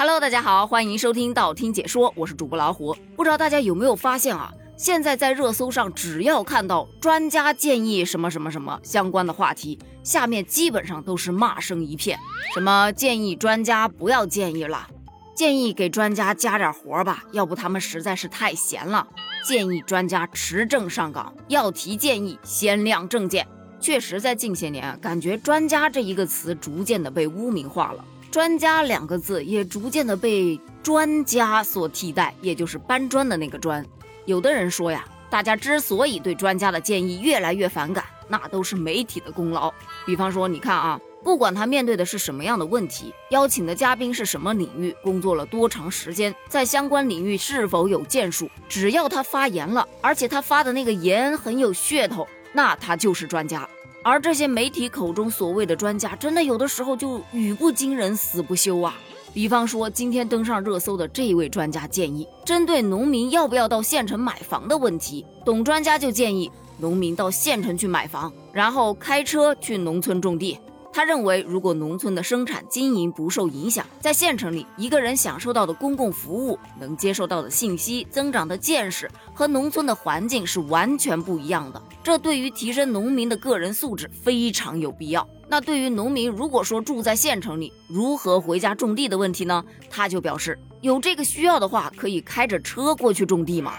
Hello，大家好，欢迎收听道听解说，我是主播老虎。不知道大家有没有发现啊？现在在热搜上，只要看到专家建议什么什么什么相关的话题，下面基本上都是骂声一片。什么建议专家不要建议了，建议给专家加点活吧，要不他们实在是太闲了。建议专家持证上岗，要提建议先亮证件。确实，在近些年，感觉“专家”这一个词逐渐的被污名化了。专家两个字也逐渐的被专家所替代，也就是搬砖的那个砖。有的人说呀，大家之所以对专家的建议越来越反感，那都是媒体的功劳。比方说，你看啊，不管他面对的是什么样的问题，邀请的嘉宾是什么领域，工作了多长时间，在相关领域是否有建树，只要他发言了，而且他发的那个言很有噱头，那他就是专家。而这些媒体口中所谓的专家，真的有的时候就语不惊人死不休啊！比方说今天登上热搜的这一位专家建议，针对农民要不要到县城买房的问题，董专家就建议农民到县城去买房，然后开车去农村种地。他认为，如果农村的生产经营不受影响，在县城里，一个人享受到的公共服务、能接受到的信息、增长的见识和农村的环境是完全不一样的。这对于提升农民的个人素质非常有必要。那对于农民，如果说住在县城里，如何回家种地的问题呢？他就表示，有这个需要的话，可以开着车过去种地嘛，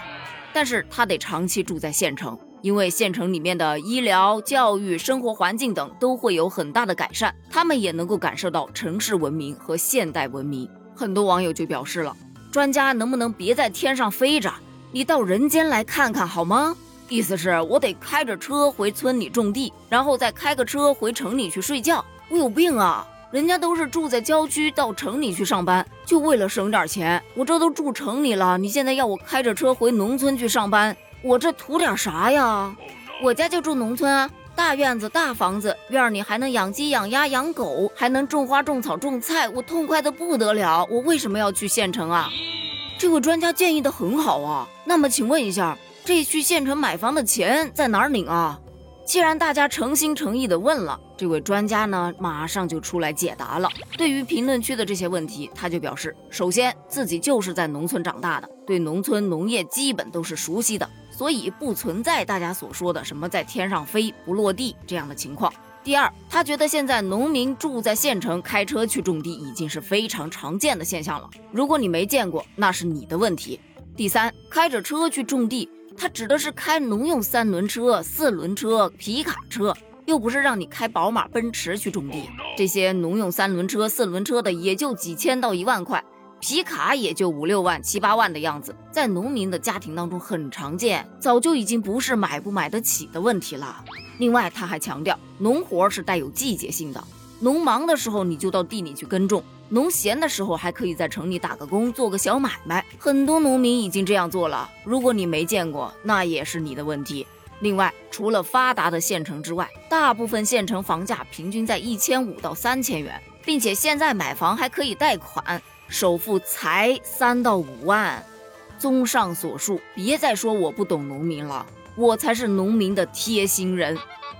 但是他得长期住在县城。因为县城里面的医疗、教育、生活环境等都会有很大的改善，他们也能够感受到城市文明和现代文明。很多网友就表示了：“专家能不能别在天上飞着，你到人间来看看好吗？”意思是我得开着车回村里种地，然后再开个车回城里去睡觉。我有病啊！人家都是住在郊区，到城里去上班，就为了省点钱。我这都住城里了，你现在要我开着车回农村去上班？我这图点啥呀？我家就住农村啊，大院子、大房子，院里还能养鸡、养鸭、养狗，还能种花、种草、种菜，我痛快的不得了。我为什么要去县城啊？这位专家建议的很好啊。那么请问一下，这去县城买房的钱在哪儿领啊？既然大家诚心诚意的问了，这位专家呢，马上就出来解答了。对于评论区的这些问题，他就表示，首先自己就是在农村长大的，对农村农业基本都是熟悉的。所以不存在大家所说的什么在天上飞不落地这样的情况。第二，他觉得现在农民住在县城，开车去种地已经是非常常见的现象了。如果你没见过，那是你的问题。第三，开着车去种地，他指的是开农用三轮车、四轮车、皮卡车，又不是让你开宝马、奔驰去种地。这些农用三轮车、四轮车的也就几千到一万块。皮卡也就五六万、七八万的样子，在农民的家庭当中很常见，早就已经不是买不买得起的问题了。另外，他还强调，农活是带有季节性的，农忙的时候你就到地里去耕种，农闲的时候还可以在城里打个工，做个小买卖。很多农民已经这样做了，如果你没见过，那也是你的问题。另外，除了发达的县城之外，大部分县城房价平均在一千五到三千元，并且现在买房还可以贷款。首付才三到五万，综上所述，别再说我不懂农民了，我才是农民的贴心人。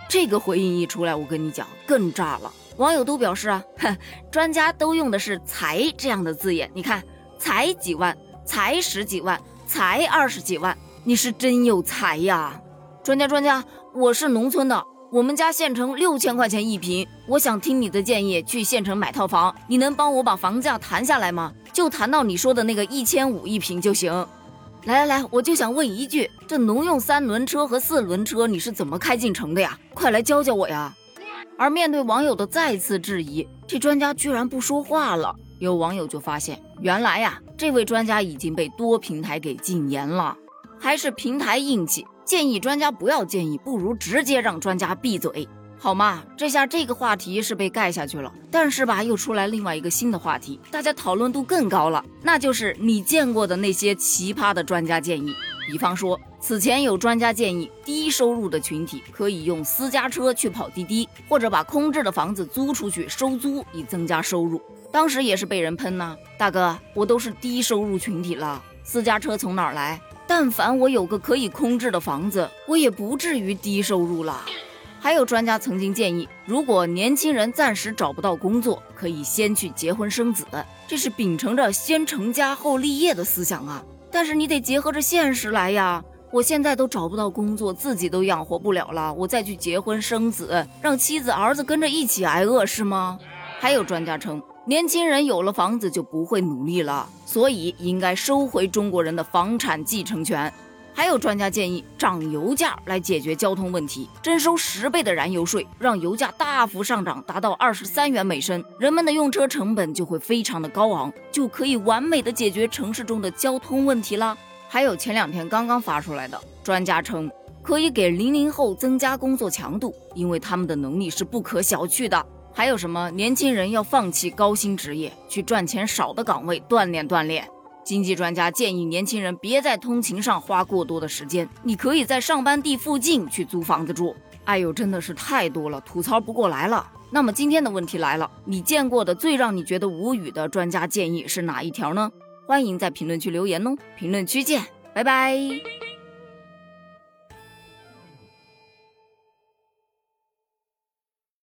这个回应一出来，我跟你讲更炸了，网友都表示啊，哼，专家都用的是才这样的字眼，你看才几万，才十几万，才二十几万，你是真有才呀，专家专家，我是农村的。我们家县城六千块钱一平，我想听你的建议去县城买套房，你能帮我把房价谈下来吗？就谈到你说的那个一千五一平就行。来来来，我就想问一句，这农用三轮车和四轮车你是怎么开进城的呀？快来教教我呀！而面对网友的再次质疑，这专家居然不说话了。有网友就发现，原来呀，这位专家已经被多平台给禁言了，还是平台硬气。建议专家不要建议，不如直接让专家闭嘴，好吗？这下这个话题是被盖下去了。但是吧，又出来另外一个新的话题，大家讨论度更高了，那就是你见过的那些奇葩的专家建议。比方说，此前有专家建议，低收入的群体可以用私家车去跑滴滴，或者把空置的房子租出去收租，以增加收入。当时也是被人喷呐，大哥，我都是低收入群体了，私家车从哪儿来？但凡我有个可以空置的房子，我也不至于低收入了。还有专家曾经建议，如果年轻人暂时找不到工作，可以先去结婚生子，这是秉承着先成家后立业的思想啊。但是你得结合着现实来呀。我现在都找不到工作，自己都养活不了了，我再去结婚生子，让妻子儿子跟着一起挨饿是吗？还有专家称，年轻人有了房子就不会努力了，所以应该收回中国人的房产继承权。还有专家建议涨油价来解决交通问题，征收十倍的燃油税，让油价大幅上涨，达到二十三元每升，人们的用车成本就会非常的高昂，就可以完美的解决城市中的交通问题啦。还有前两天刚刚发出来的，专家称可以给零零后增加工作强度，因为他们的能力是不可小觑的。还有什么年轻人要放弃高薪职业，去赚钱少的岗位锻炼锻炼。经济专家建议年轻人别在通勤上花过多的时间，你可以在上班地附近去租房子住。哎呦，真的是太多了，吐槽不过来了。那么今天的问题来了，你见过的最让你觉得无语的专家建议是哪一条呢？欢迎在评论区留言哦，评论区见，拜拜。